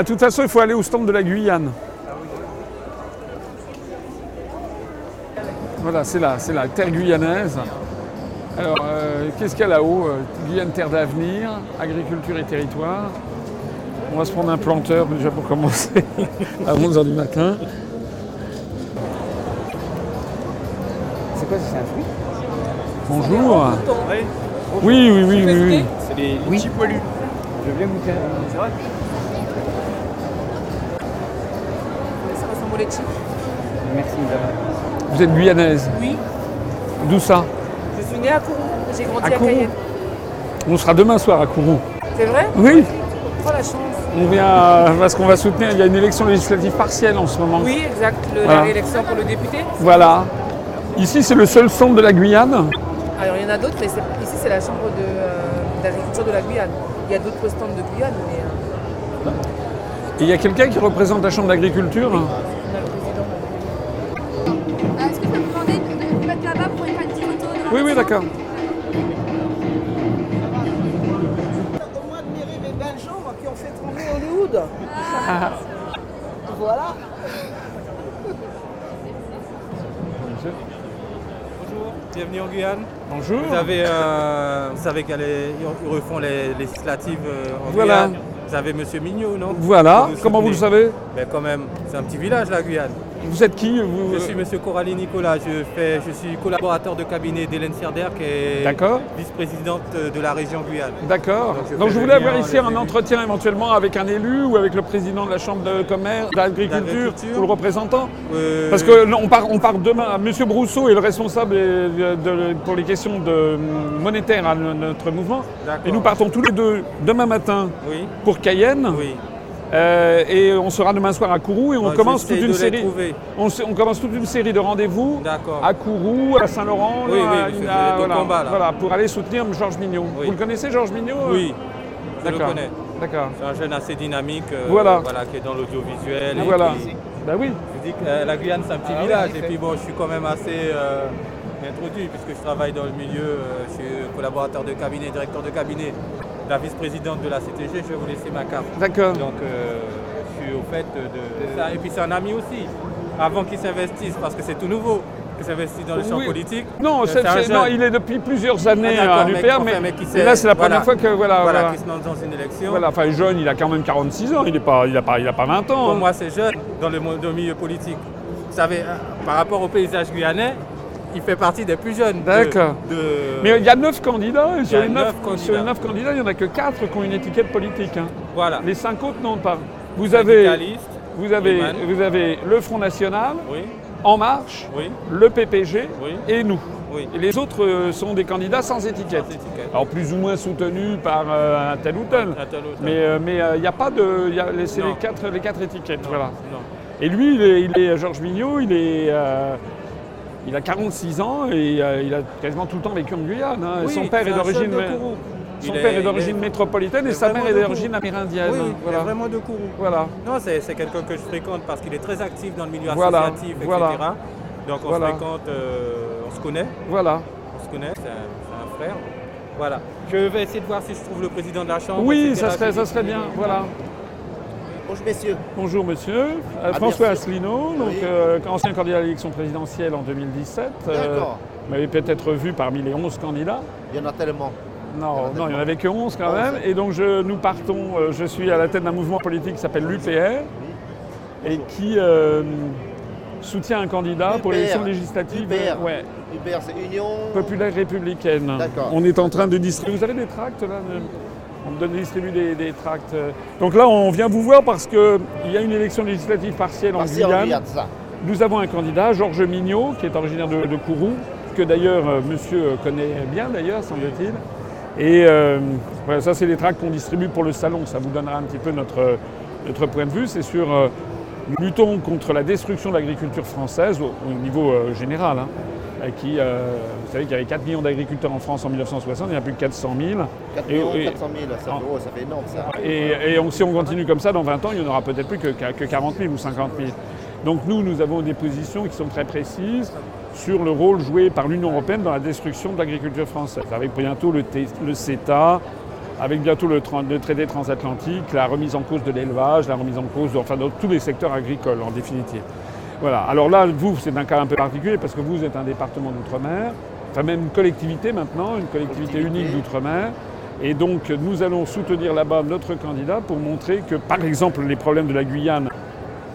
Ah, de toute façon, il faut aller au stand de la Guyane. Voilà, c'est là, c'est la terre guyanaise. Alors, euh, qu'est-ce qu'il y a là-haut Euh, Guyane, terre d'avenir, agriculture et territoire. On va se prendre un planteur déjà pour commencer à 11h du matin. C'est quoi, c'est un fruit? Bonjour. Oui, oui, oui, oui, oui. C'est les Oui. litchis poilus. Je veux bien goûter. C'est vrai? Merci. madame. Vous êtes guyanaise. Oui. D'où ça Je suis née à Kourou. J'ai grandi À à, Kourou Cayenne. On sera demain soir à Kourou. C'est vrai Oui. Oh la chance. On vient parce qu'on va soutenir. Il y a une élection législative partielle en ce moment. Oui, exact. Le, Voilà. La réélection pour le député. Voilà. Ici, c'est le seul centre de la Guyane. Alors il y en a d'autres, mais ici c'est la chambre de, euh, d'agriculture de la Guyane. Il y a d'autres stands de Guyane, mais euh, Et il y a quelqu'un qui représente la chambre d'agriculture. Oui, oui, d'accord. Au moins admirer mes belles jambes qui ont fait trembler Hollywood. voilà. Bonjour, bienvenue en Guyane. Bonjour. Vous, avez, euh, vous savez qu'ils refont les législatives euh, en Voilà. Guyane. Vous avez Monsieur Mignot, non? Voilà. Vous Comment vous le savez? Mais quand même, c'est un petit village la Guyane. Vous êtes qui vous... Je suis Monsieur Coralie Nicolas, je, fais, je suis collaborateur de cabinet d'Hélène Sierder qui est vice-présidente de la région Guyane. D'accord. Donc, je Donc voulais avoir ici un élus. entretien éventuellement avec un élu ou avec le président de la chambre de commerce, d'agriculture ou le représentant? Euh, Parce que on part, on part demain. Monsieur Brousseau est le responsable de- de- pour les questions de, monétaires à no- notre mouvement. Et nous partons tous les deux demain matin Oui, pour Cayenne. oui. Euh, et on sera demain soir à Kourou et on commence toute une série. On, commence toute une série de rendez-vous à Kourou, à Saint-Laurent, Oui, oui, voilà, pour aller soutenir Georges Mignot. Oui. Vous le connaissez, Georges Mignot euh Oui, je le D'accord. connais. D'accord. C'est un jeune assez dynamique, euh, Voilà. qui est dans l'audiovisuel. et Voilà. qui- Bah oui. Je dis que euh, la Guyane, c'est un petit village. Et puis bon, je suis quand même assez euh, introduit puisque je travaille dans le milieu. euh, je suis collaborateur de cabinet, directeur de cabinet, la vice-présidente de la CTG. Je vais vous laisser ma carte. D'accord. Donc, euh, je suis au fait de ça. Et puis, c'est un ami aussi. Avant qu'il s'investisse, parce que c'est tout nouveau, qu'il s'investisse dans le champ Oui. politique. Non, Euh, non, il est depuis plusieurs années Ah, à mais- l'UPR, mais, mais là c'est la première voilà. fois que voilà, Voilà, voilà. qui se lance dans une élection. Voilà, enfin jeune, il a quand même 46 ans, il n'a pas, il a pas, il a pas 20 ans. Pour hein. moi, c'est jeune dans le, dans le milieu politique. Vous savez, euh, par rapport au paysage guyanais, il fait partie des plus jeunes. D'accord. de- Mais il y a 9 candidats, et sur, y a les 9, neuf candidats. sur les 9 candidats, il n'y en a que 4 qui ont une étiquette politique. hein. Voilà. Les 5 autres n'ont pas. Vous avez, vous, avez, vous avez le Front National, Oui, En Marche, oui, le PPG Oui. et nous. Et les autres euh, sont des candidats sans étiquette. Sans étiquette. Alors plus ou moins soutenus par euh, un tel ou tel. Un tel ou tel. Mais euh, mais, euh, il n'y a pas de. il y a- c'est les quatre, les quatre étiquettes. Voilà. Non. Et lui, il est, il est, Georges Mignot, il est. il a 46 ans et euh, il a quasiment tout le temps vécu en Guyane. hein. Oui, son père est d'origine, son est- père est d'origine métropolitaine et sa mère est d'origine amérindienne. Oui, il est vraiment de Kourou. Voilà. Non, c'est quelqu'un que je fréquente parce qu'il est très actif dans le milieu Voilà, associatif, etc. voilà. Donc on Voilà. se fréquente, euh, on se connaît, Voilà. on se connaît, c'est un, un frère. Voilà. Je vais essayer de voir si je trouve le président de la Chambre. Oui, ça serait, ça serait bien. Voilà. Bonjour messieurs. Bonjour monsieur. Euh, Ah, François. Asselineau, donc, Oui. euh, ancien candidat à l'élection présidentielle en 2017. Euh, D'accord. vous m'avez peut-être vu parmi les 11 candidats. Il y en a tellement. Non, Il n'y en avait que 11 quand 11. même. Et donc je, nous partons, je suis à la tête d'un mouvement politique qui s'appelle l'UPR et qui euh, soutient un candidat pour l'élection législative UPR. ouais, UPR, c'est Union. populaire républicaine. D'accord. On est en train de distribuer. Vous avez des tracts là de- On me donne distribue des, des tracts. Donc là, on vient vous voir parce qu'il y a une élection législative partielle en Guyane. Nous avons un candidat, Georges Mignot, qui est originaire de, de Kourou, que d'ailleurs euh, monsieur connaît bien d'ailleurs, semble-t-il. Et euh, voilà, ça, c'est les tracts qu'on distribue pour le salon. Ça vous donnera un petit peu notre, notre point de vue. C'est sur euh, nous luttons contre la destruction de l'agriculture française au, au niveau euh, général. hein, euh, qui, euh, vous savez qu'il y avait 4 millions d'agriculteurs en France en 1960, il y en a plus de 400 000. 4 Et- millions, et- 400 000, ça, oh, ça fait énorme ça. Et, et on- si on continue comme ça, dans 20 ans, il n'y en aura peut-être plus que, que 40 000 ou 50 000. Donc nous, nous avons des positions qui sont très précises sur le rôle joué par l'Union européenne dans la destruction de l'agriculture française. Avec bientôt le, CETA, avec bientôt le, tra- le traité transatlantique, la remise en cause de l'élevage, la remise en cause de, enfin, de tous les secteurs agricoles en définitive. Voilà. Alors là, vous, c'est un cas un peu particulier parce que vous êtes un département d'outre-mer, enfin même une collectivité maintenant, une collectivité unique d'outre-mer. Et donc, nous allons soutenir là-bas notre candidat pour montrer que, par exemple, les problèmes de la Guyane,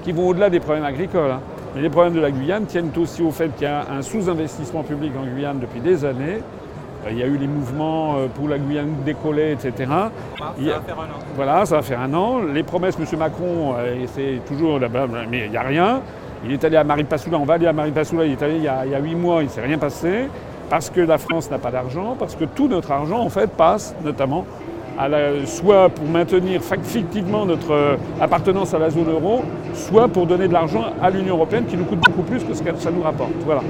qui vont au-delà des problèmes agricoles, hein, mais les problèmes de la Guyane tiennent aussi au fait qu'il y a un sous-investissement public en Guyane depuis des années. Euh, Il y a eu les mouvements euh, pour la Guyane décoller, etc. Ah, ça va faire un an. Voilà, ça va faire un an. Les promesses, M. Macron, euh, c'est toujours là-bas, mais il n'y a rien. Il est allé à Maripasoula, on va aller à Maripasoula, il est allé il y a, huit mois, il ne s'est rien passé, parce que la France n'a pas d'argent, parce que tout notre argent, en fait, passe notamment soit pour maintenir fictivement notre euh, appartenance à la zone euro, soit pour donner de l'argent à l'Union européenne qui nous coûte beaucoup plus que ce que ça nous rapporte. Voilà.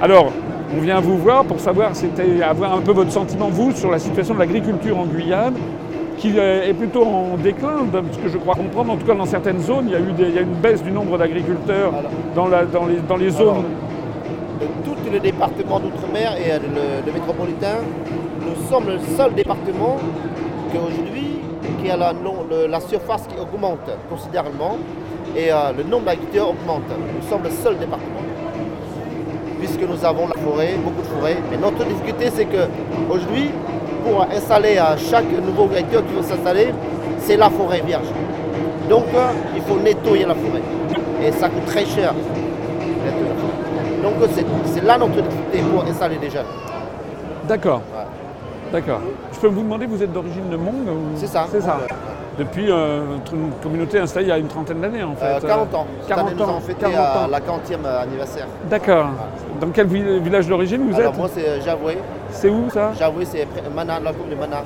Alors, on vient vous voir pour savoir, c'était avoir un peu votre sentiment, vous, sur la situation de l'agriculture en Guyane, qui est plutôt en déclin, de ce que je crois comprendre. En tout cas, dans certaines zones, il y a eu des- il y a une baisse du nombre d'agriculteurs dans, dans les, dans les zones. de tous les départements d'outre-mer et euh, le, le métropolitain, nous sommes le seul département qui aujourd'hui qui a la, le- la surface qui augmente considérablement et euh, le nombre d'agriculteurs augmente. Nous sommes le seul département. Puisque nous avons la forêt, beaucoup de forêts. Mais notre difficulté, c'est que aujourd'hui, pour installer à chaque nouveau agriculteur qui veut s'installer, c'est la forêt vierge. Donc, euh, il faut nettoyer la forêt. Et ça coûte très cher. Donc, euh, c'est- c'est là notre difficulté pour installer des jeunes. D'accord. Ouais. D'accord. Je peux vous demander, vous êtes d'origine de Mong ou- C'est ça. C'est ça. Depuis euh, une communauté installée il y a une trentaine d'années en fait. Euh, 40 ans. Cette 40 année, nous ans. avons fêté 40 euh, ans. la 40e anniversaire. D'accord. Dans quel vi- village d'origine vous Alors êtes moi c'est euh, Javoué. C'est où ça Javoué c'est Mana, la commune de Mana.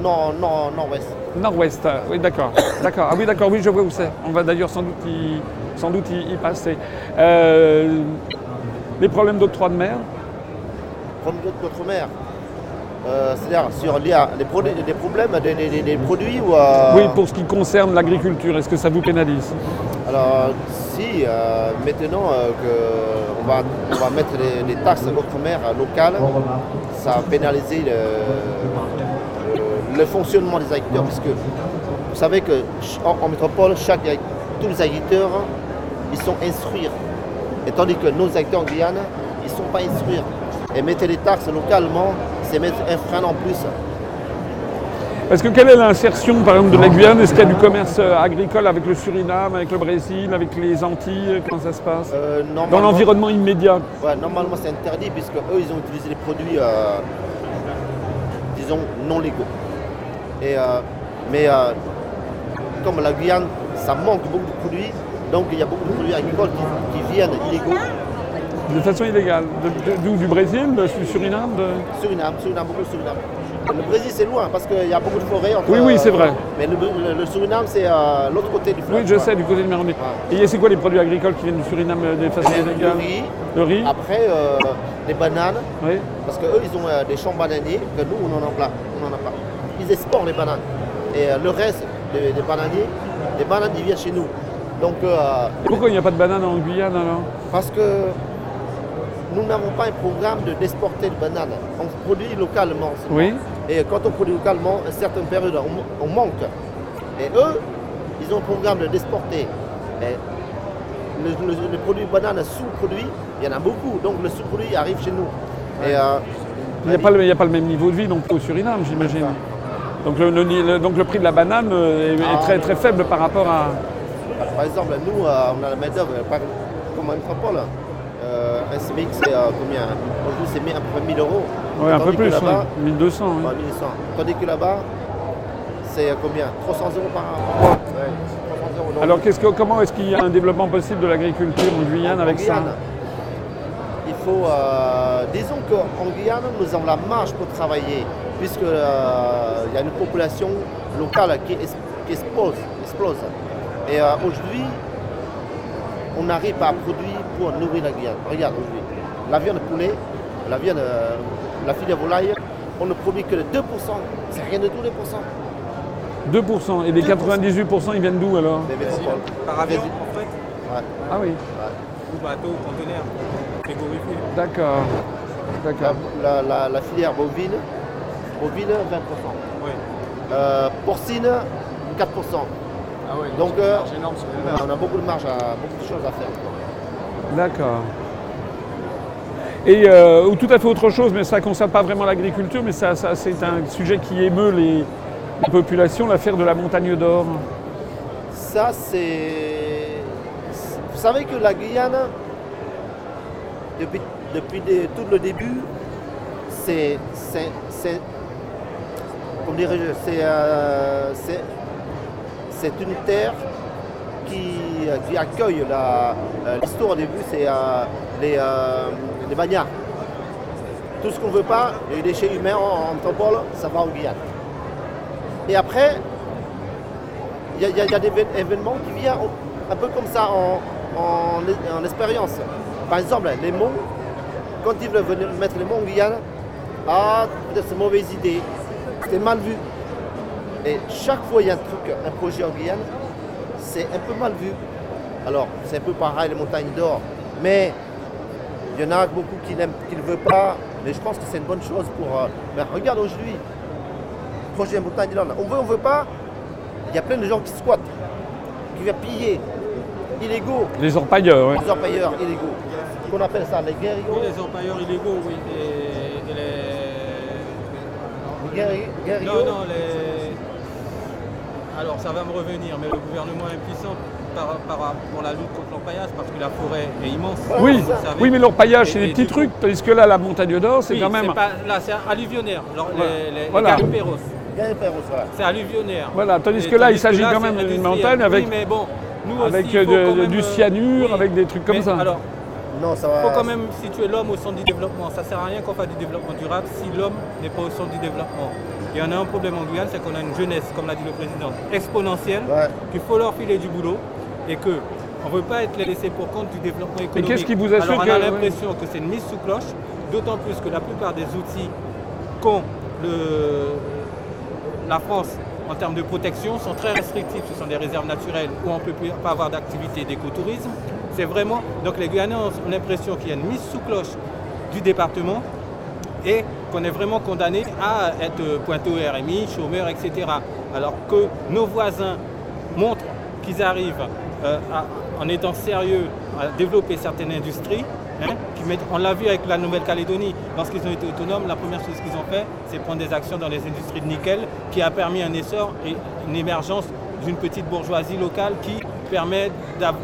Non, non, nord-ouest. Nord-ouest. ah, Oui, d'accord. d'accord. Ah oui, d'accord. Oui, je vois où c'est. On va d'ailleurs sans doute y, sans doute y, y passer. Euh, les problèmes d'octroi de mer Comme d'autres mers. Euh, C'est-à-dire sur produits- des problèmes des, des- produits ou euh, Oui, pour ce qui concerne l'agriculture, est-ce que ça vous pénalise? Alors si euh, maintenant euh, que on va, on va mettre les, les taxes d'outre-mer euh, locales, ça va pénaliser le, le- fonctionnement des agriculteurs puisque vous savez que ch- en, métropole, chaque, tous les agriculteurs, ils sont instruits. Et tandis que nos agriculteurs en Guyane, ils ne sont pas instruits. Et mettre les taxes localement, c'est mettre un frein en plus. Parce que quelle est l'insertion, par exemple, de la Guyane? Est-ce qu'il y a du commerce euh, agricole avec le Suriname, avec le Brésil, avec les Antilles? Comment ça se passe? Euh, Dans l'environnement immédiat Ouais, normalement c'est interdit puisque eux ils ont utilisé des produits euh, disons non légaux. Et, euh, mais comme la Guyane, ça manque beaucoup de produits, donc il y a beaucoup de produits agricoles qui, qui viennent illégaux. De façon illégale. D'où Du Brésil, du Suriname de- Suriname, Suriname, beaucoup de Suriname. Le Brésil c'est loin parce qu'il y a beaucoup de forêts. entre, Oui, oui, euh, c'est vrai. Mais le, le- le Suriname c'est euh, l'autre côté du fleuve. Oui, je ouais. sais, du côté de Mérandé. Et c'est quoi les produits agricoles qui viennent du Suriname euh, de façon Le illégale riz, Le riz après euh, les bananes, Oui. Parce qu'eux, ils ont euh, des champs bananiers que nous, on n'en a pas. On en a pas. Ils exportent les bananes. Et euh, le reste des, des bananiers, les bananes, ils viennent chez nous. Donc, euh, Pourquoi il n'y a pas de banane en Guyane alors? parce que nous n'avons pas un programme de d'exporter de bananes. On produit localement. Oui. Et quand on produit localement, à certaines périodes, on, on manque. Et eux, ils ont un programme de d'exporter. Mais le, le- le produit banane sous-produit, il y en a beaucoup. Donc le sous-produit arrive chez nous. Et, euh, Il n'y a, pas le- il y a pas le même niveau de vie non plus au Suriname, j'imagine. Donc le, le- le- donc le prix de la banane euh, est, est très, très faible par rapport à... Par exemple, nous, euh, on a la main-d'œuvre, comme en métropole. Euh, un SMIC, c'est euh, combien Aujourd'hui, c'est mis à peu près 1000 euros. Ouais, un peu plus, là-bas, ouais. 1200. oui. ouais, 1100. Tandis que là-bas, c'est euh, combien 300 euros par mois. Ouais, 300 euros. Donc, Alors qu'est-ce que, comment est-ce qu'il y a un développement possible de l'agriculture en Guyane en avec ça Il faut, euh, disons qu'en Guyane, nous avons la marge pour travailler, puisque euh, il y a une population locale qui, es- qui explose, explose. Et euh, aujourd'hui, on n'arrive pas à produire pour nourrir la Guyane. Regarde aujourd'hui, la viande de poulet, la viande, euh, la filière volaille, on ne produit que de 2%. C'est rien de tout les pourcents. 2%. Et les 98% ils viennent d'où alors Des métropoles. Par avion, en fait, Ouais. Ah oui, ou bateau, conteneur, frigorifié. d'accord. La, D'accord. la- la- la filière bovine, bovine 20%. Oui. Euh, porcine, 4%. Ah ouais, Donc, euh, énorme on a beaucoup de marge, à, beaucoup de choses à faire. D'accord. Et euh, ou tout à fait autre chose, mais ça ne concerne pas vraiment l'agriculture, mais ça, ça, c'est un sujet qui émeut les, les populations, l'affaire de la montagne d'or. Ça, c'est. Vous savez que la Guyane, depuis, depuis des- tout le début, c'est. c'est- c'est- Comment dirais-je C'est euh, c'est- c'est une terre qui, qui accueille la- euh, l'histoire au début, c'est euh, les, euh, les bagnards. Tout ce qu'on ne veut pas, les déchets humains en, en ça va en Guyane. Et après, il y, a- des évén- événements qui viennent un peu comme ça en, en- en expérience. Par exemple, les monts, quand ils veulent venir mettre les monts en Guyane, ah, peut-être c'est mauvaise idée, c'était mal vu. Et chaque fois il y a un truc, un projet en Guyane, c'est un peu mal vu. Alors, c'est un peu pareil, les montagnes d'or, mais il y en a beaucoup qui n'aiment, qui ne veulent pas, mais je pense que c'est une bonne chose pour. euh, mais regarde aujourd'hui, projet montagne d'or, on veut, on veut pas, il y a plein de gens qui squattent, qui viennent piller, illégaux, Les orpailleurs, ouais. les orpailleurs illégaux. Qu'on appelle ça les Oui, guerrigos. les empailleurs illégaux, oui. Et, et Les les... guerri- guerrigos. Non, non, les... Alors ça va me revenir, mais le gouvernement est impuissant par, par- pour la lutte contre l'empaillage parce que la forêt est immense. Oui, savez. oui, mais l'orpaillage, c'est des et petits trucs, tandis que là, la montagne d'or, c'est Oui, quand même. pas- là, c'est alluvionnaire. Alors, Voilà. Les, les, Voilà. les Garipéros, Guerrigos, voilà. c'est alluvionnaire. Voilà, tandis Et que là, il s'agit quand même d'une montagne avec, Oui, mais bon, nous avec aussi, il faut de- quand même, du euh, cyanure, oui. avec des trucs comme Mais ça. Alors, Non, ça il va. faut quand même situer l'homme au centre du développement. Ça sert à rien qu'on fasse du développement durable si l'homme n'est pas au centre du développement. Il y en a un problème en Guyane, c'est qu'on a une jeunesse, comme l'a dit le président, exponentielle, Ouais. qu'il faut leur filer du boulot et que on ne veut pas être laissé pour compte du développement économique. qu'est-ce qui vous assure Alors on que- a l'impression que c'est une mise sous cloche, d'autant plus que la plupart des outils qu'ont le- la France en termes de protection sont très restrictifs. Ce sont des réserves naturelles où on ne peut pas avoir d'activité d'écotourisme. C'est vraiment. Donc les Guyanais ont ont l'impression qu'il y a une mise sous cloche du département et qu'on est vraiment condamné à être pointé au RMI, chômeur, etc. Alors que nos voisins montrent qu'ils arrivent euh, à- en étant sérieux à développer certaines industries. hein, on l'a vu avec la Nouvelle-Calédonie, lorsqu'ils ont été autonomes, la première chose qu'ils ont fait, c'est prendre des actions dans les industries de nickel, qui a permis un essor et une émergence d'une petite bourgeoisie locale qui permet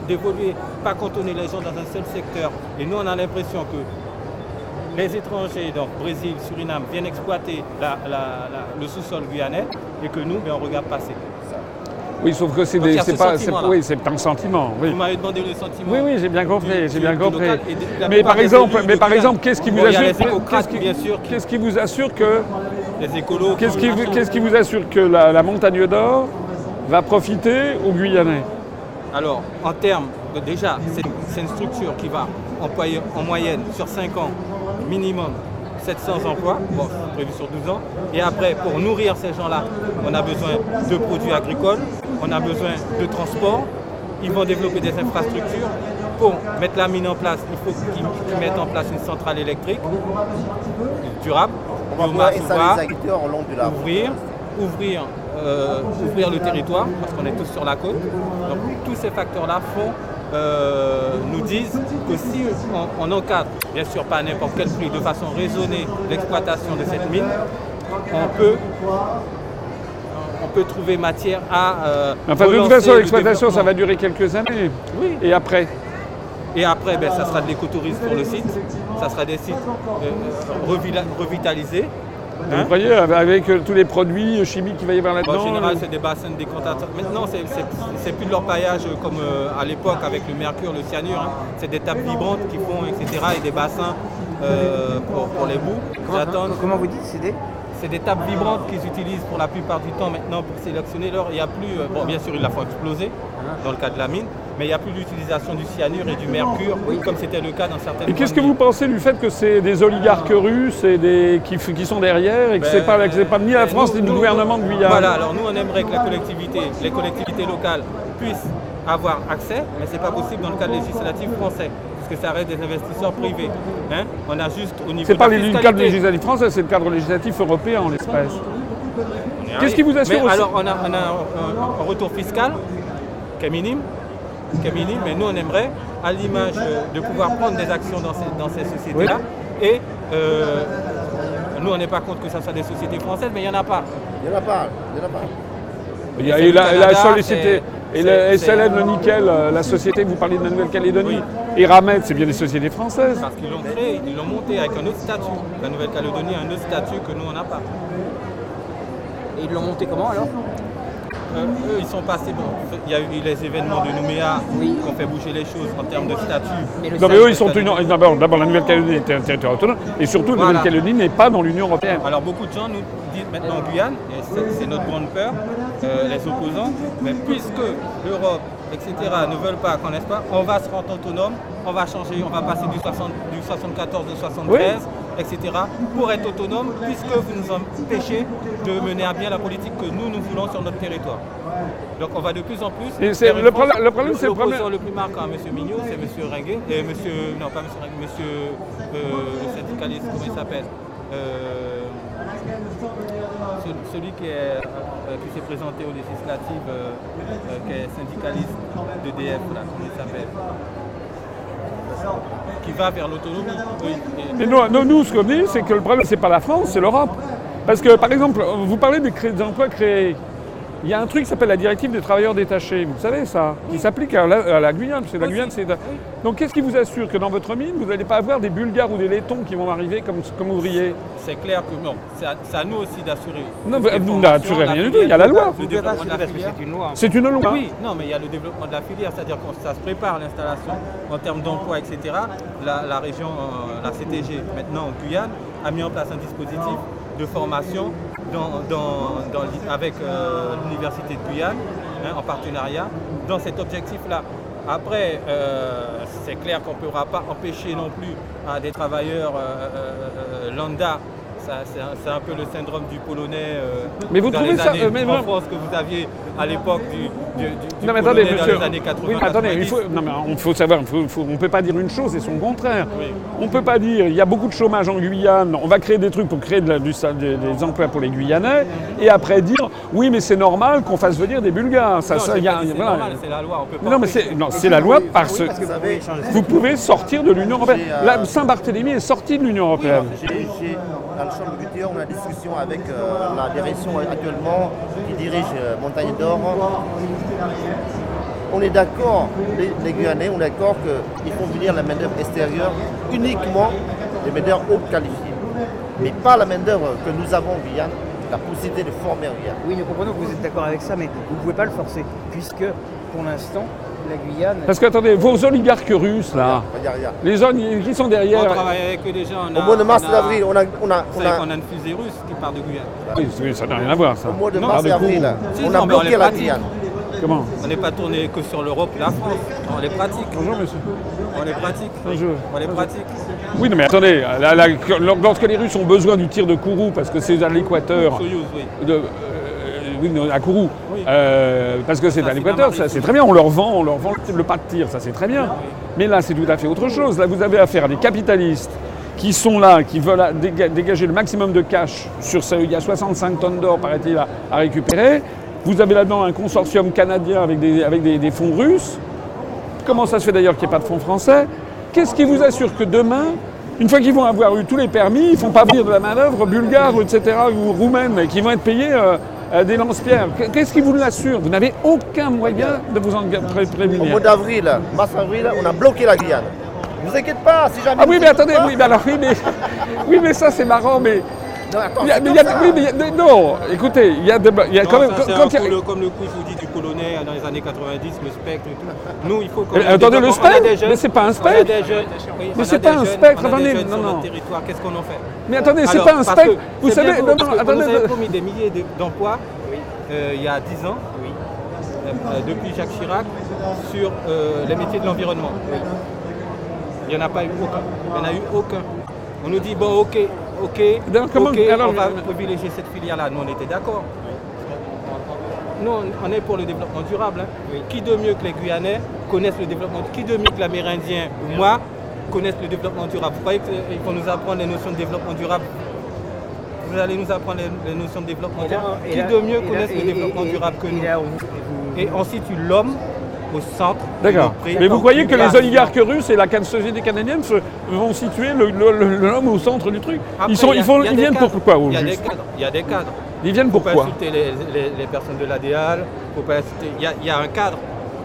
d'évoluer, pas cantonner les gens dans un seul secteur. Et nous, on a l'impression que les étrangers, donc Brésil, Suriname, viennent exploiter la- la- la- le sous-sol guyanais et que nous, ben, on regarde passer. Oui, sauf que c'est ce pas, oui, un sentiment. Oui. Vous m'avez demandé le sentiment. Oui, oui, j'ai bien compris, j'ai bien compris. de- Mais par exemple, mais par exemple, qu'est-ce qui vous assure, qu'est-ce qui- vous assure que, les écolos. qu'est-ce qui, qui- vous- qu'est-ce qui vous assure que la, la montagne d'or va profiter aux Guyanais? Alors, en termes, déjà, c'est c'est une structure qui va employer en moyenne sur 5 ans, minimum 700 emplois, bon, prévu sur 12 ans. Et après, pour nourrir ces gens-là, on a besoin de produits agricoles, on a besoin de transport. Ils vont développer des infrastructures. Pour mettre la mine en place, il faut qu'ils mettent en place une centrale électrique durable. On va pouvoir ouvrir, ouvrir, euh, ouvrir le territoire, parce qu'on est tous sur la côte. Donc tous ces facteurs-là font, euh, nous disent que si on, on encadre, bien sûr pas à n'importe quel prix, de façon raisonnée, l'exploitation de cette mine, on peut, on peut trouver matière à... euh, Enfin, de toute façon, le l'exploitation, ça va durer quelques années. Oui. Et après Et après, ben, ça sera de l'écotourisme sur le site, ça sera des sites euh, revitalisés. Hein. Vous voyez, avec euh, tous les produits chimiques qu'il va y avoir là-dedans. en général, euh, c'est des bassins de décantateurs. Maintenant, c'est- plus de leur paillage comme euh, à l'époque avec le mercure, le cyanure. hein. C'est des tables vibrantes qui font, etc. Et des bassins euh, pour, pour les bouts. Comment, vous dites C'est des C'est des tables vibrantes qu'ils utilisent pour la plupart du temps maintenant pour sélectionner l'or. Il n'y a plus, euh, bon, bien sûr, ils la font exploser dans le cas de la mine, mais il n'y a plus d'utilisation du cyanure et du mercure comme c'était le cas dans certaines. Et qu'est-ce que vous pensez du fait que c'est des oligarques russes et des, qui, sont derrière et que Ben, c'est pas, que c'est pas ni la ben, France nous- ni le nous- gouvernement de Guyane? Voilà, alors nous on aimerait que la collectivité, les collectivités locales puissent avoir accès, mais ce n'est pas possible dans le cadre législatif français, parce que ça reste des investisseurs privés. hein. On a juste au niveau C'est pas le cadre législatif français, c'est le cadre législatif européen en l'espèce. on Qu'est-ce qui vous assure Mais aussi? alors, on a, on a un, un retour fiscal qui est minime, minime, mais nous, on aimerait, à l'image de pouvoir prendre des actions dans ces, dans ces sociétés-là. Et euh, nous, on n'est pas contre que ça soit des sociétés françaises, mais il n'y en a pas. Il n'y en a pas. Il y en a pas. Il a sollicité. Et le c'est- SLN, le nickel, euh, la société, vous parlez de la Nouvelle-Calédonie. Oui. Et Ramet, c'est bien des sociétés françaises. Parce qu'ils l'ont créé, ils l'ont monté avec un autre statut. La Nouvelle-Calédonie a un autre statut que nous, on n'a pas. Et ils l'ont monté comment alors? Eux, ils sont passés, bon, il y a eu les événements de Nouméa Oui. qui ont fait bouger les choses en termes de statut. Mais Non, mais eux, ils sont une. D'abord, d'abord, la Nouvelle-Calédonie est un territoire autonome. Et surtout, la. Nouvelle-Calédonie n'est pas dans l'Union européenne. Alors beaucoup de gens nous disent maintenant en Guyane, et c'est c'est notre grande peur, euh, les opposants, mais puisque l'Europe, etc., ne veulent pas qu'on n'est pas, on va se rendre autonome, on va changer, on va passer du, 60 du 74 au 73, etc., pour être autonome, puisque vous nous empêchez de mener à bien la politique que nous, nous voulons sur notre territoire. Donc on va de plus en plus. Et c'est- le problème- le problème, c'est le problème- le plus marquant M. Mignot, c'est M. Ringuet, et monsieur, non pas M. Ringuet, monsieur euh, le syndicaliste, comment il s'appelle Euh, celui, celui qui est, euh, qui s'est présenté aux législatives, euh, qui est syndicaliste d'EDF, là, comment il s'appelle Qui va vers l'autonomie. Nous, ce qu'on dit, c'est que le problème, c'est pas la France, c'est l'Europe. Parce que, par exemple, vous parlez des emplois créés. Il y a un truc qui s'appelle la directive des travailleurs détachés, vous savez ça, qui s'applique à la, à la Guyane. parce que la Guyane, c'est. Donc, qu'est-ce qui vous assure que dans votre mine, vous n'allez pas avoir des Bulgares ou des Lettons qui vont arriver comme, comme ouvriers C'est clair que non, c'est à, nous aussi d'assurer. Non, vous n'assurez rien du tout, il y a la loi. c'est une loi. C'est une loi. Oui, non, mais il y a le développement de la filière, c'est-à-dire que ça se prépare l'installation en termes d'emploi, etc. La, la région, euh, la CTG, maintenant en Guyane, a mis en place un dispositif de formation avec euh, l'Université de Guyane, hein, en partenariat, dans cet objectif-là. Après, euh, c'est clair qu'on ne pourra pas empêcher non plus des travailleurs euh, lambda. C'est un, peu le syndrome du polonais euh, Mais vous dans trouvez les ça- années euh, mais en France que vous aviez à l'époque du, du, du- du Non mais polonais attendez, dans monsieur. les années 80. Oui, mais attendez, il 90. faut, non, mais on faut savoir, il faut- faut- on ne peut pas dire une chose et son contraire. Oui. On ne peut pas dire il y a beaucoup de chômage en Guyane, on va créer des trucs pour créer de la- du, des, des emplois pour les Guyanais, et après dire oui mais c'est normal qu'on fasse venir des Bulgares. Ça, Non, ça, c'est voilà. la loi. On peut pas Mais non mais c'est la loi parce que parce que vous vous pouvez sortir de l'Union européenne. Euh, Saint-Barthélemy est sorti de l'Union européenne. Chambre on a discussion avec euh, la direction actuellement qui dirige euh, Montagne d'Or. On est d'accord, les, les Guyanais, on est d'accord qu'il faut venir la main-d'œuvre extérieure uniquement des main-d'œuvre haute qualifiée. Mais pas la main-d'œuvre que nous avons en Guyane, la possibilité de former en Guyane. Oui, nous comprenons que vous êtes d'accord avec ça, mais vous ne pouvez pas le forcer, puisque pour l'instant, la Guyane. Parce que attendez, vos oligarques russes là, Regarde, regarde. les gens qui sont On derrière. travaille avec eux déjà. On Au a- mois de mars on et a- d'avril, on a, on a, Vous on savez a- qu'on a une fusée russe qui part de Guyane. Oui, oui, ça n'a rien à voir ça. au mois de Non, mars et avril. Si, on non, a on bloqué les la pratique. Guyane. Comment On n'est pas tourné que sur l'Europe et la France. On les pratique. Bonjour monsieur. On les pratique. Bonjour. On les pratique. Oui, non, mais attendez, la- la- lorsque les Russes ont besoin du tir de Kourou, parce que c'est à l'équateur, Soyouz, oui. de, euh, oui, non, à Kourou, Oui. euh, parce que c'est Ça, à l'équateur, ça c'est très bien, on leur vend, on leur vend le, pas de tir, ça c'est très bien. Mais là, c'est tout à fait autre chose. Là, vous avez affaire à des capitalistes qui sont là, qui veulent dégager le maximum de cash sur ce. Il y a 65 tonnes d'or, paraît-il, à, à récupérer. Vous avez là-dedans un consortium canadien avec des, avec des- des fonds russes. Comment ça se fait d'ailleurs qu'il n'y ait pas de fonds français? Qu'est-ce qui vous assure que demain, une fois qu'ils vont avoir eu tous les permis, ils ne font pas venir de la main-d'œuvre bulgare, etc., ou roumaine, qui vont être payés euh, euh, des lance-pierres Qu- Qu'est-ce qui vous l'assure Vous n'avez aucun moyen de vous en pré- Au prémunir. mois d'avril, mars-avril, on a bloqué la Guyane. Ne vous inquiétez pas, si jamais. Ah oui, mais attendez, pas- oui, mais alors, oui, mais, oui, mais ça c'est marrant, mais. Non, attends, a- mais a- oui, mais a- non, écoutez, il y a, des- il y a Non, quand même. ça, quand- quand il y le- comme le coup, je vous dis, du polonais dans les années 90, le spectre et tout. Nous, il faut qu'on. Euh, attendez, le spectre des jeunes- Mais c'est pas un on a spectre. des jeunes- oui, Mais c'est pas un spectre, attendez, non, non. notre territoire, qu'est-ce qu'on en fait? Mais attendez, c'est pas un spectre. Vous savez, non, attendez. On nous avait promis des milliers de- d'emplois euh, il y a 10 ans, euh, euh, depuis Jacques Chirac, sur euh, les métiers de l'environnement. Il n'y en a pas eu aucun. Il n'y en a eu aucun. On nous dit, bon, ok, ok, Donc, comment- ok, alors, on va je- privilégier cette filière-là. Nous, on était d'accord. Nous, on- on est pour le développement durable. hein. Qui de mieux que les Guyanais connaissent le développement Qui de mieux que l'Amérindien? Ou moi connaissent le développement durable Vous croyez qu'il faut nous apprendre les notions de développement durable? Vous allez nous apprendre les, les notions de développement là, durable. Qui là- de mieux et là- connaisse et- le développement durable que nous? on- Et ensuite, tu l'homme au centre. D'accord. Mais vous croyez que les oligarques russes et la société canadienne se- vont situer l'homme au centre du truc Après, Ils, sont, a- ils, font- ils viennent cadres. pourquoi au Il y a des cadres. Il y a des cadres. Ils viennent faut pas pourquoi insulter les, les- les personnes de insulter. Il y a, il y a un cadre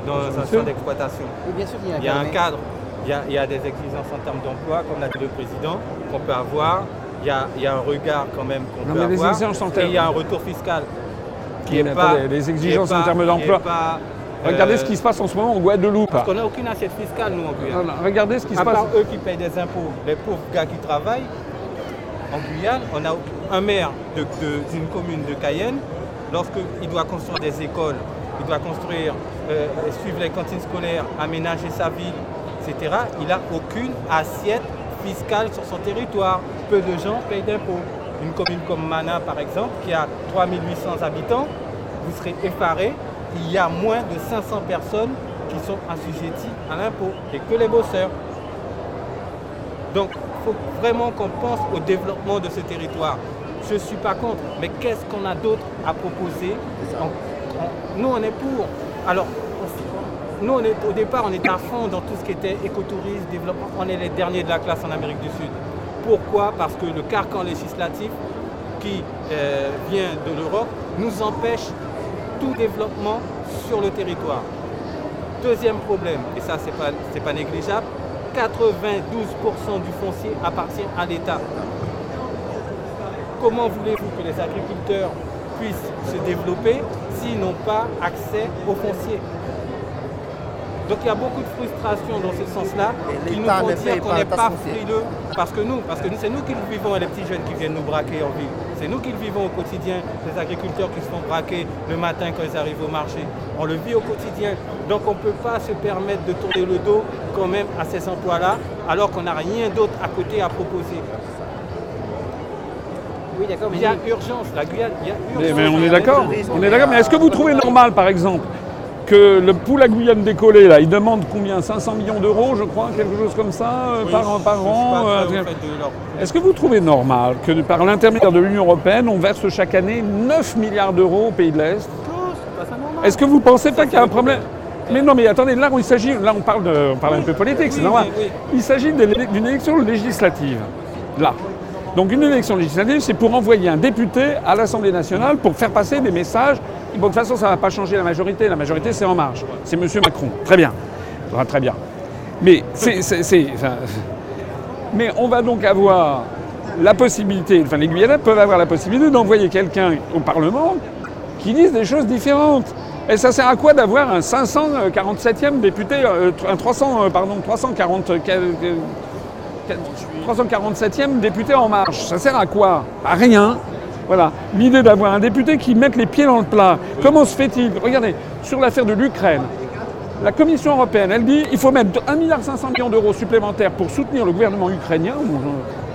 dans un centre d'exploitation. Oui, bien sûr, il y a un Il y a un cadre, il y a, il y a des exigences en termes d'emploi, comme l'a dit le président, qu'on peut avoir. Il y a, il y a un regard quand même qu'on peut avoir. Et il y a un retour fiscal qui est pas. les qui est exigences en termes d'emploi. Regardez euh, ce qui se passe en ce moment en Guadeloupe. Parce qu'on n'a aucune assiette fiscale, nous, en Guyane. Regardez ce qui se À passe. part eux qui payent des impôts, les pauvres gars qui travaillent, en Guyane, on a un maire de- de- d'une commune de Cayenne, lorsqu'il doit construire des écoles, il doit construire, euh, suivre les cantines scolaires, aménager sa ville, etc., il n'a aucune assiette fiscale sur son territoire. Peu de gens payent d'impôts. Une commune comme Mana, par exemple, qui a 3800 habitants, vous serez effaré, il y a moins de 500 personnes qui sont assujetties à l'impôt, et que les bosseurs. Donc, il faut vraiment qu'on pense au développement de ce territoire. Je ne suis pas contre, mais qu'est-ce qu'on a d'autre à proposer? On- on- Nous, on est pour. Alors, on- nous, on est, au départ, on était à fond dans tout ce qui était écotourisme, développement. On est les derniers de la classe en Amérique du Sud. Pourquoi? Parce que le carcan législatif qui euh, vient de l'Europe nous empêche tout développement sur le territoire. Deuxième problème, et ça c'est pas, c'est pas négligeable, 92% du foncier appartient à l'État. Comment voulez-vous que les agriculteurs puissent se développer s'ils n'ont pas accès au foncier? Donc il y a beaucoup de frustration dans ce sens-là qui nous font dire qu'on n'est pas frileux parce que nous, parce que nous, c'est nous qui le vivons et les petits jeunes qui viennent nous braquer en ville. C'est nous qui le vivons au quotidien, les agriculteurs qui se font braquer le matin quand ils arrivent au marché. On le vit au quotidien. Donc on ne peut pas se permettre de tourner le dos quand même à ces emplois-là alors qu'on n'a rien d'autre à côté à proposer. Oui, d'accord, mais Il y a urgence, la Guyane, il y a Mais, urgence. mais on est d'accord. On est d'accord. Mais est-ce que vous trouvez normal, par exemple, que le pour la Guyane décollé, là, il demande combien? 500 millions d'euros, je crois, quelque chose comme ça, euh, Oui, par, je- par je an euh, leur- Est-ce que vous trouvez normal que par l'intermédiaire de l'Union européenne, on verse chaque année 9 milliards d'euros au pays de l'Est? Normal. Est-ce que vous ne pensez pas qu'il y a un problème? mais non, mais attendez, là, il s'agit, là, on parle, de, on parle un peu politique, c'est normal. oui. Il s'agit d'une élection législative. Là. Donc, une élection législative, c'est pour envoyer un député à l'Assemblée nationale pour faire passer des messages. De toute façon, ça ne va pas changer la majorité. La majorité, c'est En Marche. C'est M. Macron. Très bien. Ah, très bien. Mais on va donc avoir la possibilité, enfin les Guyanais peuvent avoir la possibilité d'envoyer quelqu'un au Parlement qui dise des choses différentes. Et ça sert à quoi d'avoir un 547e député, euh, un 300, euh, pardon, 340, euh, euh, 347e député en marche Ça sert à quoi? À rien. Voilà. L'idée d'avoir un député qui mette les pieds dans le plat. Comment se fait-il? Regardez, sur l'affaire de l'Ukraine, la Commission européenne, elle dit qu'il faut mettre 1,5 milliard d'euros supplémentaires pour soutenir le gouvernement ukrainien,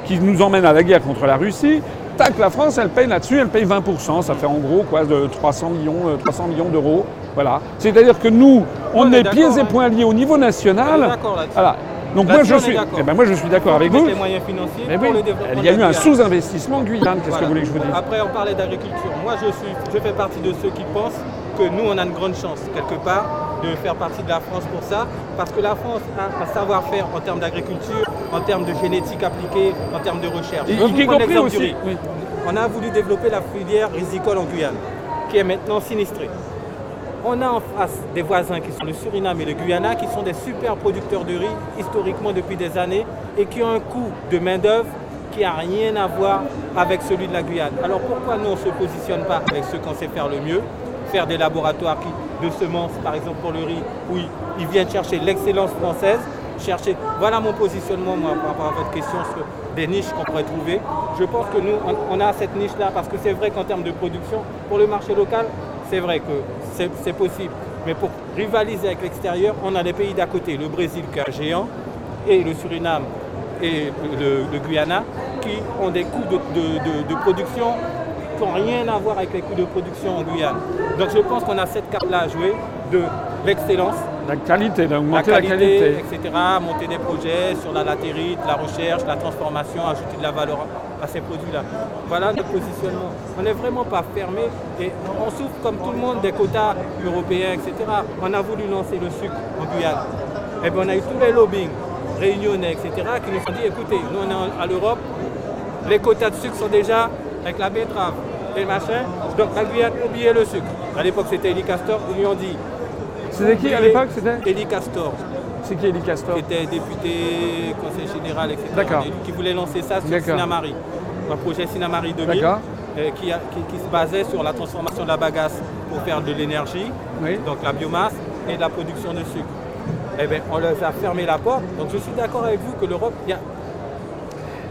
qui nous emmène à la guerre contre la Russie. Tac, la France, elle paye là-dessus, elle paye 20%. Ça fait en gros quoi, de 300 millions, euh, 300 millions d'euros. Voilà. C'est-à-dire que nous, on, est, pieds et hein. poings liés au niveau national. Voilà. Donc moi je suis, d'accord. eh ben, moi je suis d'accord avec vous. les moyens financiers Mais pour oui, le développement. il y a de eu un sous-investissement en Guyane. Qu'est-ce que vous voulez que je vous dise Après, on parlait d'agriculture. Moi, je, suis, je fais partie de ceux qui pensent que nous, on a une grande chance, quelque part, de faire partie de la France pour ça. Parce que la France a un savoir-faire en termes d'agriculture, en termes de génétique appliquée, en termes de recherche. Et- y compris aussi, oui. On a voulu développer la filière risicole en Guyane, qui est maintenant sinistrée. On a en face des voisins qui sont le Suriname et le Guyana, qui sont des super producteurs de riz historiquement depuis des années et qui ont un coût de main-d'œuvre qui n'a rien à voir avec celui de la Guyane. Alors pourquoi nous on ne se positionne pas avec ceux qu'on sait faire le mieux Faire des laboratoires de semences, par exemple pour le riz, où ils, viennent chercher l'excellence française, chercher. Voilà mon positionnement moi, par rapport à votre question sur des niches qu'on pourrait trouver. Je pense que nous, on a cette niche-là parce que c'est vrai qu'en termes de production, pour le marché local, c'est vrai que c'est possible. Mais pour rivaliser avec l'extérieur, on a les pays d'à côté, le Brésil qui est un géant, et le Suriname et le, le Guyana, qui ont des coûts de, de- de- de production qui n'ont rien à voir avec les coûts de production en Guyane. Donc je pense qu'on a cette carte-là à jouer de l'excellence, La qualité, la d'augmenter la qualité, qualité. etc., monter des projets sur la latérite, la recherche, la transformation, ajouter de la valeur à ces produits-là. Voilà notre positionnement. On n'est vraiment pas fermé et on souffre comme tout le monde des quotas européens, etc. On a voulu lancer le sucre en Guyane. Et bien on a eu tous les lobbying réunionnais, etc., qui nous ont dit, écoutez, nous on est à l'Europe, les quotas de sucre sont déjà avec la betterave et machin, donc la Guyane, oubliez le sucre. À l'époque c'était Eli Castor, ils lui ont dit, C'était qui à l'époque c'était Eli Castor, C'est qui Eli Castor qui était député, conseil général, etc. D'accord. Et qui voulait lancer ça sur. Sinamari, un projet Sinamari 2000, D'accord. euh, qui, a- qui- qui se basait sur la transformation de la bagasse pour faire de l'énergie, Oui. donc la biomasse, et de la production de sucre. Eh bien, on leur a fermé la porte. Donc je suis d'accord avec vous que l'Europe, il y a-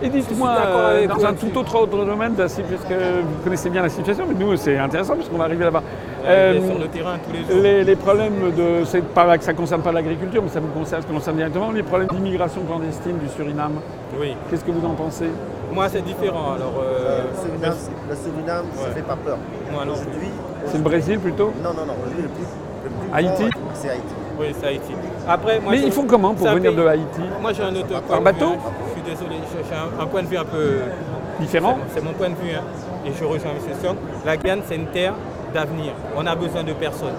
Et dites-moi, euh, dans un tout autre de domaine, si- puisque vous connaissez bien la situation, mais nous c'est intéressant puisqu'on va arriver là-bas. Euh, Euh, sur le terrain tous les jours. les, les problèmes de. C'est pas que ça ne concerne pas l'agriculture, mais ça vous concerne, ça concerne directement les problèmes d'immigration clandestine du Suriname. Oui. Qu'est-ce que vous en pensez? Moi, c'est différent. Alors, euh, Le Suriname, le Suriname, ça Ouais. fait pas peur. moi non. Aujourd'hui, C'est le Brésil plutôt? Non, non, non, aujourd'hui, le plus, le plus Haïti? c'est Haïti. Oui, c'est Haïti. Après, moi, Mais ils font comment pour venir pays- de Haïti? Moi, j'ai un autre point Par de bateau? Je suis désolé, j'ai un, un point de vue un peu Différent? C'est- C'est mon point de vue, hein. et je rejoins M. Song. La Guyane, c'est une terre d'avenir. On a besoin de personnes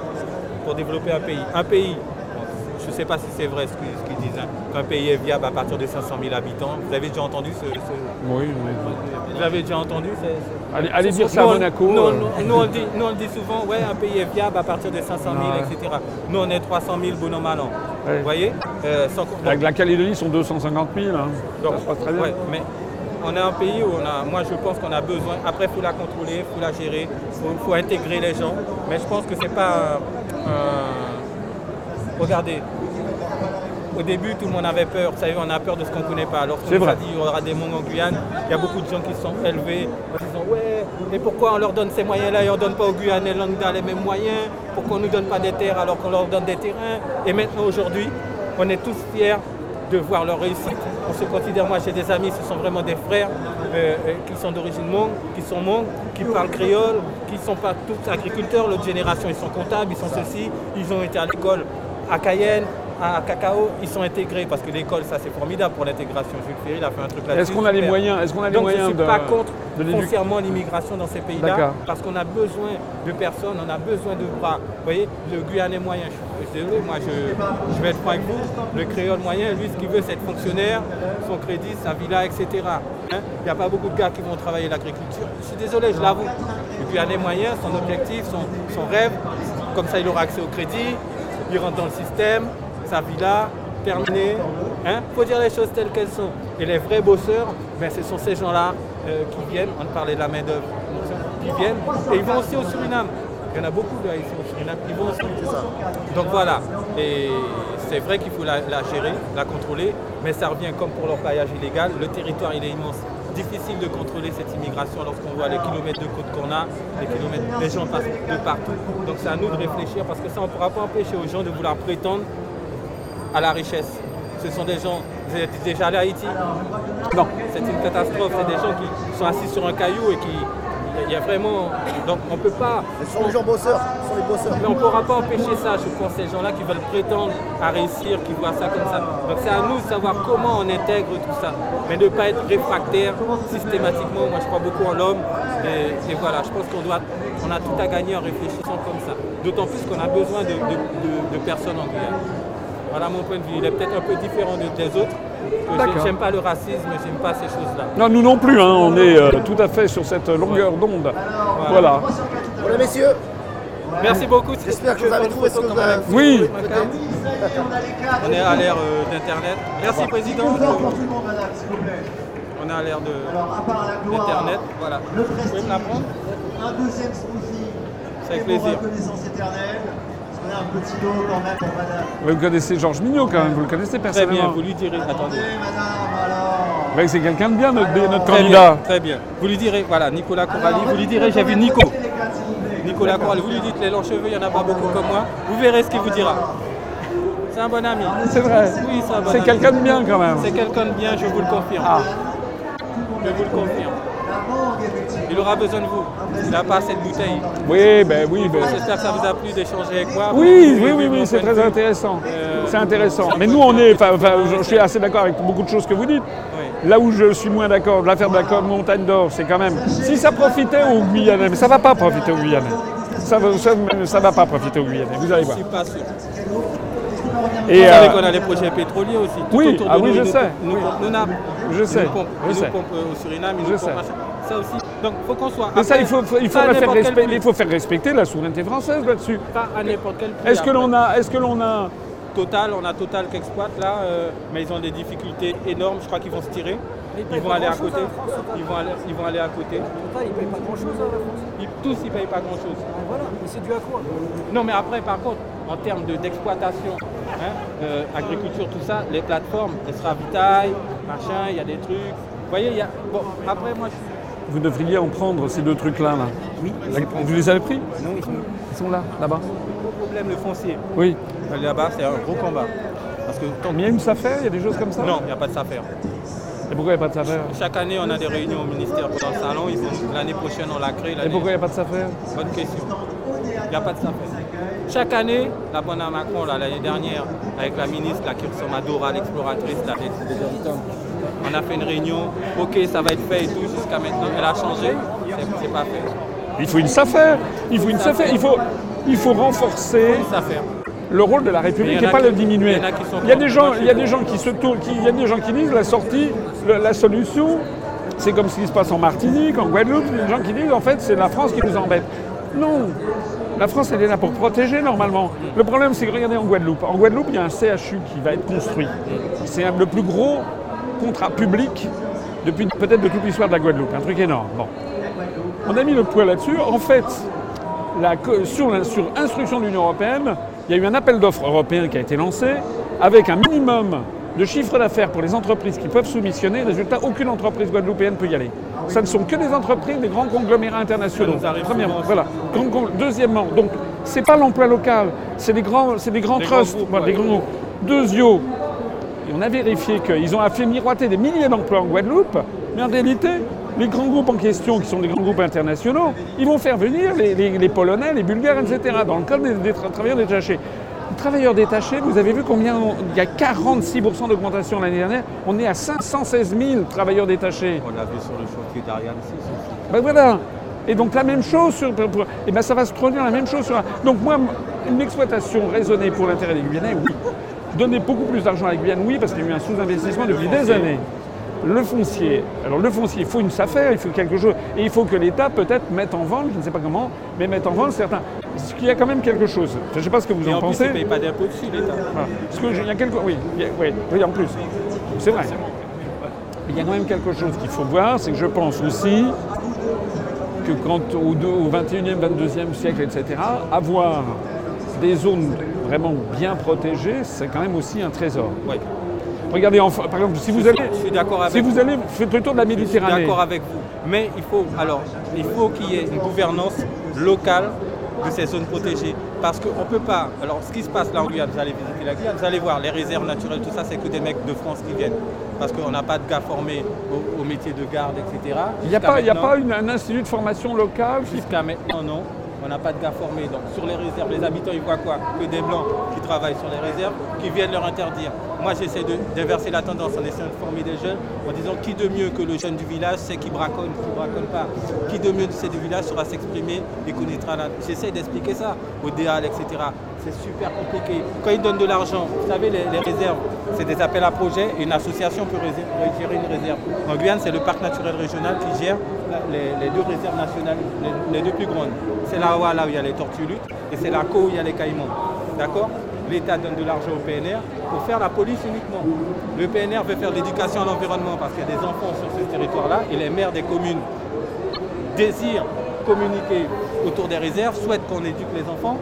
pour développer un pays. Un pays, je ne sais pas si c'est vrai ce qu'ils disent, hein, qu'un pays est viable à partir de 500 000 habitants. Vous avez déjà entendu ce... ce- Oui, oui. Vous l'avez déjà entendu c'est- Allez, dire ça à on- Monaco. Nous, euh. on- nous, on le dit, nous, on dit souvent, ouais, un pays est viable à partir de 500 000, Ouais. etc. Nous, on est 300 000 bonhomme à. Ouais. Vous voyez? Euh, sans- La, la Calédonie sont 250 000. hein. donc, ça se passe très bien. ouais, mais on est un pays où on a, moi je pense qu'on a besoin, après il faut la contrôler, il faut la gérer, il faut, faut intégrer les gens, mais je pense que c'est pas Regardez, au début tout le monde avait peur, vous savez, on a peur de ce qu'on ne connaît pas. Alors C'est vrai. a dit il y aura des mondes en Guyane, il y a beaucoup de gens qui sont élevés en disant ouais, mais pourquoi on leur donne ces moyens-là et on ne donne pas aux Guyanais lambda les mêmes moyens? Pourquoi on ne nous donne pas des terres alors qu'on leur donne des terrains? Et maintenant aujourd'hui, on est tous fiers de voir leur réussite. On se considère, moi j'ai des amis, ce sont vraiment des frères euh, euh, qui sont d'origine Hmong, qui sont Hmong, qui parlent créole, qui ne sont pas tous agriculteurs, l'autre génération ils sont comptables, ils sont ceci, ils ont été à l'école à Cayenne, à Cacao, ils sont intégrés parce que l'école ça c'est formidable pour l'intégration. Jules Ferry il a fait un truc là-dessus. Est-ce qu'on a les moyens Est-ce qu'on a les Donc je ne moyens suis de, pas contre foncièrement l'immigration dans ces pays-là parce qu'on a besoin de personnes, on a besoin de bras. Vous voyez, le Guyanais moyen, je suis désolé, moi je, je vais être avec vous, le créole moyen, lui ce qu'il veut c'est être fonctionnaire, son crédit, sa villa, etc. Hein? Il n'y a pas beaucoup de gars qui vont travailler l'agriculture. Je suis désolé, je l'avoue. Le Guyanais moyen, son objectif, son, son rêve, comme ça il aura accès au crédit, il rentre dans le système, sa villa, terminé. Il faut dire les choses telles qu'elles sont. Et les vrais bosseurs, ben, ce sont ces gens-là euh, qui viennent, on parlait de la main-d'œuvre, qui viennent, et ils vont aussi au Suriname. Il y en a beaucoup vont aussi. Donc voilà, et c'est vrai qu'il faut la, la gérer, la contrôler, mais ça revient comme pour l'orpaillage illégal, le territoire il est immense. Difficile de contrôler cette immigration lorsqu'on voit les kilomètres de côte qu'on a, les kilomètres, les gens passent de partout. Donc c'est à nous de réfléchir parce que ça on ne pourra pas empêcher aux gens de vouloir prétendre à la richesse. Ce sont des gens, vous êtes déjà allé à Haïti? Non. C'est une catastrophe, c'est des gens qui sont assis sur un caillou et qui. Il y a vraiment. Donc on ne peut pas. Ce sont les gens bosseurs, ce sont les bosseurs. Mais on ne pourra pas empêcher ça, je pense, ces gens-là qui veulent prétendre à réussir, qui voient ça comme ça. Donc c'est à nous de savoir comment on intègre tout ça, mais ne pas être réfractaire systématiquement. Moi je crois beaucoup en l'homme et, et voilà, je pense qu'on doit, on a tout à gagner en réfléchissant comme ça. D'autant plus qu'on a besoin de, de- de- de personnes en Guyane. Voilà mon point de vue. Il est peut-être un peu différent de- des autres. J'aime pas le racisme, j'aime pas ces choses-là. Non, nous non plus, hein, on est euh, tout à fait sur cette longueur d'onde. Voilà. Voilà, messieurs, Merci beaucoup. j'espère que vous avez trouvé ce que vous avez Oui. On est à l'ère euh, d'Internet. Merci, Président. On est à l'ère de- d'Internet. Voilà. Vous pouvez me la prendre Un deuxième smoothie. C'est avec plaisir. Un petit lot quand même pour madame. Vous connaissez Georges Mignot quand même, vous le connaissez Très bien, personnellement. vous lui direz. Attendez. Attendez, madame, alors. Ouais, c'est quelqu'un de bien, notre, notre Très candidat. bien, très bien. Vous lui direz, voilà, Nicolas Corali, vous lui direz, j'ai vu Nico. Nicolas Corali, vous lui dites, les longs cheveux, il n'y en a pas beaucoup comme moi. Vous verrez ce qu'il vous dira. C'est un bon ami. C'est vrai. Oui, c'est un bon quelqu'un de bien quand même. C'est quelqu'un de bien, je vous le confirme. Ah. Je vous le confirme. Il aura besoin de vous. Il n'a pas assez de bouteilles. Oui, ben oui, ben. J'espère que ça vous a plu d'échanger avec moi. Oui, oui, oui, oui, c'est très intéressant. Euh, C'est intéressant. Mais nous, on est, enfin, je je suis assez d'accord avec beaucoup de choses que vous dites. Oui. Là où je suis moins d'accord, l'affaire de la montagne d'or, c'est quand même. Si ça profitait aux Guyanais, mais ça ne va pas profiter aux Guyanais. Ça ne va pas profiter aux Guyanais, vous allez Je voir. suis pas sûr. Et, Vous savez euh, qu'on a les projets pétroliers aussi. Tout Oui, autour ah de oui, nous, je nous sais, Nous, oui. Je sais, je sais. pompent euh, au Suriname, Je nous sais. Ça aussi. Donc faut qu'on soit. mais ça, il faut, il, faudrait faire respect- il faut faire respecter la souveraineté française là-dessus. Pas à n'importe quel prix. Est-ce que l'on a, est-ce que l'on a, Total, on a Total qui exploite là, euh, mais ils ont des difficultés énormes. Je crois qu'ils vont se tirer. Ils vont aller à côté. Ils vont aller, ils vont aller à côté. Total, ils payent pas grand-chose à la France. Ils- tous, ils payent pas grand chose. Voilà, mais c'est dû à quoi? Non, mais après, par contre, en termes de- d'exploitation, hein, euh, agriculture, tout ça, les plateformes, elles se ravitaillent, machin, il y a des trucs. Vous voyez, il y a. Bon, après, moi, je suis. Vous devriez en prendre ces deux trucs-là. Là. Oui, Vous les avez pris? Non, ils sont. Ils sont là, là-bas. Gros problème, le foncier. Oui. Là-bas, c'est un gros combat. Parce que tant il y a une SAFER, il y a des choses comme ça? Non, il n'y a pas de faire. Et pourquoi il n'y a pas de SAFER? Chaque année, on a des réunions au ministère pendant le salon. L'année prochaine, on l'a créé. Et pourquoi il n'y a pas de SAFER? Bonne question. Il n'y a pas de faire. Chaque année, la bonne à Macron, l'année dernière, avec la ministre là, qui ressemble à Dora, l'exploratrice, dom-toms, on a fait une réunion. Ok, ça va être fait et tout. Jusqu'à maintenant, elle a changé. C'est pas fait. Il faut une SAFER. Il faut une SAFER. Il faut, il faut renforcer le rôle de la République et pas qui- le diminuer. il y a des gens, il y a des gens qui se tournent, il y a des gens qui disent la sortie, le- la solution, c'est comme ce qui se passe en Martinique, en Guadeloupe. Il y a des gens qui disent en fait c'est la France qui nous embête. Non. La France, elle est là pour protéger normalement. Le problème, c'est que regardez en Guadeloupe. En Guadeloupe, il y a un CHU qui va être construit. C'est le plus gros contrat public depuis peut-être de toute l'histoire de la Guadeloupe. Un truc énorme. Bon. On a mis le poids là-dessus. En fait, la sur, la- sur instruction de l'Union européenne, il y a eu un appel d'offres européen qui a été lancé avec un minimum de chiffre d'affaires pour les entreprises qui peuvent soumissionner. Résultat, aucune entreprise guadeloupéenne peut y aller. Ça ne sont que des entreprises, des grands conglomérats internationaux. Premièrement, voilà. Deuxièmement, donc c'est pas l'emploi local, c'est des grands, c'est des grands Des grands trusts, groupes, voilà, ouais. des grands groupes. Deuxio, et on a vérifié qu'ils ont fait miroiter des milliers d'emplois en Guadeloupe, mais en réalité, les grands groupes en question, qui sont des grands groupes internationaux, ils vont faire venir les, les- les Polonais, les Bulgares, etc. Dans le cadre des, des tra- travailleurs détachés. Les travailleurs détachés, vous avez vu combien on- il y a 46% d'augmentation l'année dernière. On est à 516 000 travailleurs détachés. On l'a vu sur le chantier d'Ariane 6 aussi. Ben voilà. Et donc la même chose sur. et ben ça va se produire la même chose sur. Donc moi, une exploitation raisonnée pour l'intérêt des Guyanais, oui. Donner beaucoup plus d'argent à la Guyane, oui, parce qu'il y a eu un sous-investissement depuis des années. Le foncier. Alors le foncier, il faut une SAFER, il faut quelque chose. Et il faut que l'État peut-être mette en vente, je ne sais pas comment, mais mette en vente certains. Parce qu'il y a quand même quelque chose. Je ne sais pas ce que vous Et en, en plus, pensez. ils ne pas d'impôts dessus, l'État. Voilà. Parce que il y a quelque... oui, il y a- oui, oui, en plus. C'est vrai. Il y a quand même quelque chose qu'il faut voir, c'est que je pense aussi que quand au 21e, 22e siècle, etc., avoir des zones vraiment bien protégées, c'est quand même aussi un trésor. Ouais. Regardez, en- par exemple, si vous allez, Je suis d'accord avec si vous allez, faites le tour de la Je suis Méditerranée. d'accord avec vous. Mais il faut, alors, il faut qu'il y ait une gouvernance locale de ces zones protégées. Parce qu'on ne peut pas. Alors, ce qui se passe là en Guyane, vous allez visiter la Guyane, vous allez voir les réserves naturelles, tout ça, c'est que des mecs de France qui viennent. Parce qu'on n'a pas de gars formés au, au métier de garde, etc. Il n'y a a pas un institut de formation locale Jusqu'à maintenant, non. On n'a pas de gars formés. Donc sur les réserves, les habitants, ils voient quoi Que des blancs qui travaillent sur les réserves, qui viennent leur interdire. Moi, j'essaie de d'inverser la tendance en essayant de former des jeunes, en disant qui de mieux que le jeune du village sait qui braconne, qui ne braconne pas. Qui de mieux ces du village saura s'exprimer et connaîtra la... J'essaie d'expliquer ça au DEAL, etc. C'est super compliqué. Quand ils donnent de l'argent, vous savez, les, réserves, c'est des appels à projets et une association peut gérer une réserve. En Guyane, c'est le parc naturel régional qui gère les, deux réserves nationales, les, deux plus grandes. C'est la Hawa, là où il y a les tortues et c'est la Co où il y a les caïmans. D'accord? L'État donne de l'argent au PNR pour faire la police uniquement. Le PNR veut faire l'éducation à l'environnement parce qu'il y a des enfants sur ce territoire-là et les maires des communes désirent communiquer autour des réserves, souhaitent qu'on éduque les enfants.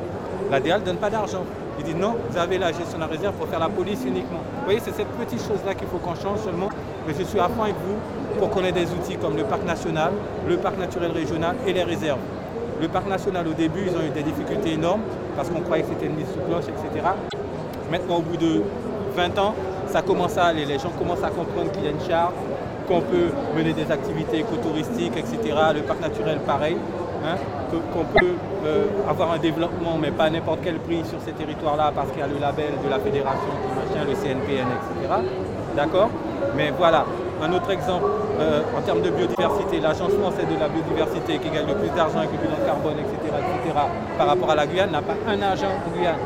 La DEAL ne donne pas d'argent. Il dit non, vous avez la gestion de la réserve pour faire la police uniquement. Vous voyez, c'est cette petite chose-là qu'il faut qu'on change seulement. Mais je suis à fond avec vous pour qu'on ait des outils comme le parc national, le parc naturel régional et les réserves. Le parc national, au début, ils ont eu des difficultés énormes parce qu'on croyait que c'était une mise sous cloche, etc. Maintenant, au bout de 20 ans, ça commence à aller. Les gens commencent à comprendre qu'il y a une charte, qu'on peut mener des activités écotouristiques, etc. Le parc naturel, pareil. hein, qu'on peut euh, avoir un développement, mais pas à n'importe quel prix sur ces territoires-là, parce qu'il y a le label de la fédération, le CNPN, etc. D'accord? Mais voilà. Un autre exemple, euh, en termes de biodiversité, l'Agence française de la biodiversité qui gagne le plus d'argent avec le bilan carbone, etc., etc., par rapport à la Guyane, n'a pas un agent en Guyane.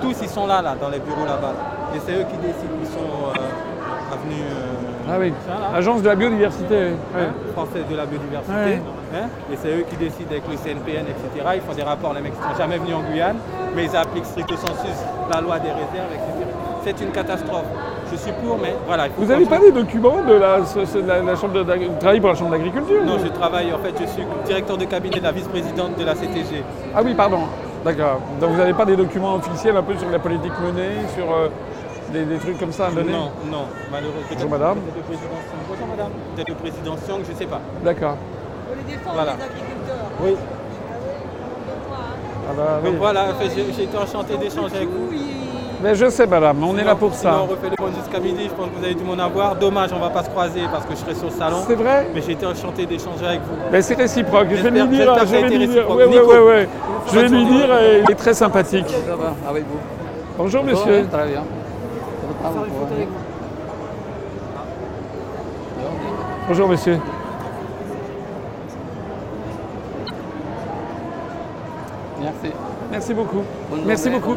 Tous, ils sont là, là, dans les bureaux là-bas. Et c'est eux qui décident, ils sont euh, avenus... euh, Ah oui, agence de la biodiversité. ouais. Hein, française de la biodiversité. Hein, et c'est eux qui décident avec le CNPN, etc. Ils font des rapports, les mecs ne sont jamais venus en Guyane, mais ils appliquent stricto sensus la loi des réserves, etc. C'est une catastrophe. Je suis pour, mais voilà. Vous n'avez pas des documents de la, ce- ce- de la, la chambre de, travaillez pour la chambre d'agriculture Non, je travaille, en fait, je suis directeur de cabinet de la vice-présidente de la CTG. Ah oui, pardon. D'accord. Donc vous n'avez pas des documents officiels un peu sur la politique menée, sur euh, des, des trucs comme ça à donner Non, non, malheureusement. Bonjour, madame. Peut-être le président Song. Bonjour madame. Peut-être le président Song, je ne sais pas. D'accord. Voilà. Oui. Ah bah, oui. Donc voilà, en fait, j'ai j'ai été enchanté d'échanger avec vous. Mais je sais, madame, on est là pour Sinon, ça. on refait le point jusqu'à midi, je pense que vous avez dû m'en avoir. Dommage, on ne va pas se croiser parce que je serai sur le salon. C'est vrai Mais j'ai été enchanté d'échanger avec vous. Mais c'est réciproque. Je vais lui dire. Je vais lui dire. Ouais, ouais, Nico. ouais, ouais. Je vais lui dire. et il est très sympathique. Ça va, avec vous. Bonjour, monsieur. Très bien. Ah, vous Bonjour, monsieur. Merci. Merci beaucoup. Bonne Merci journée, beaucoup.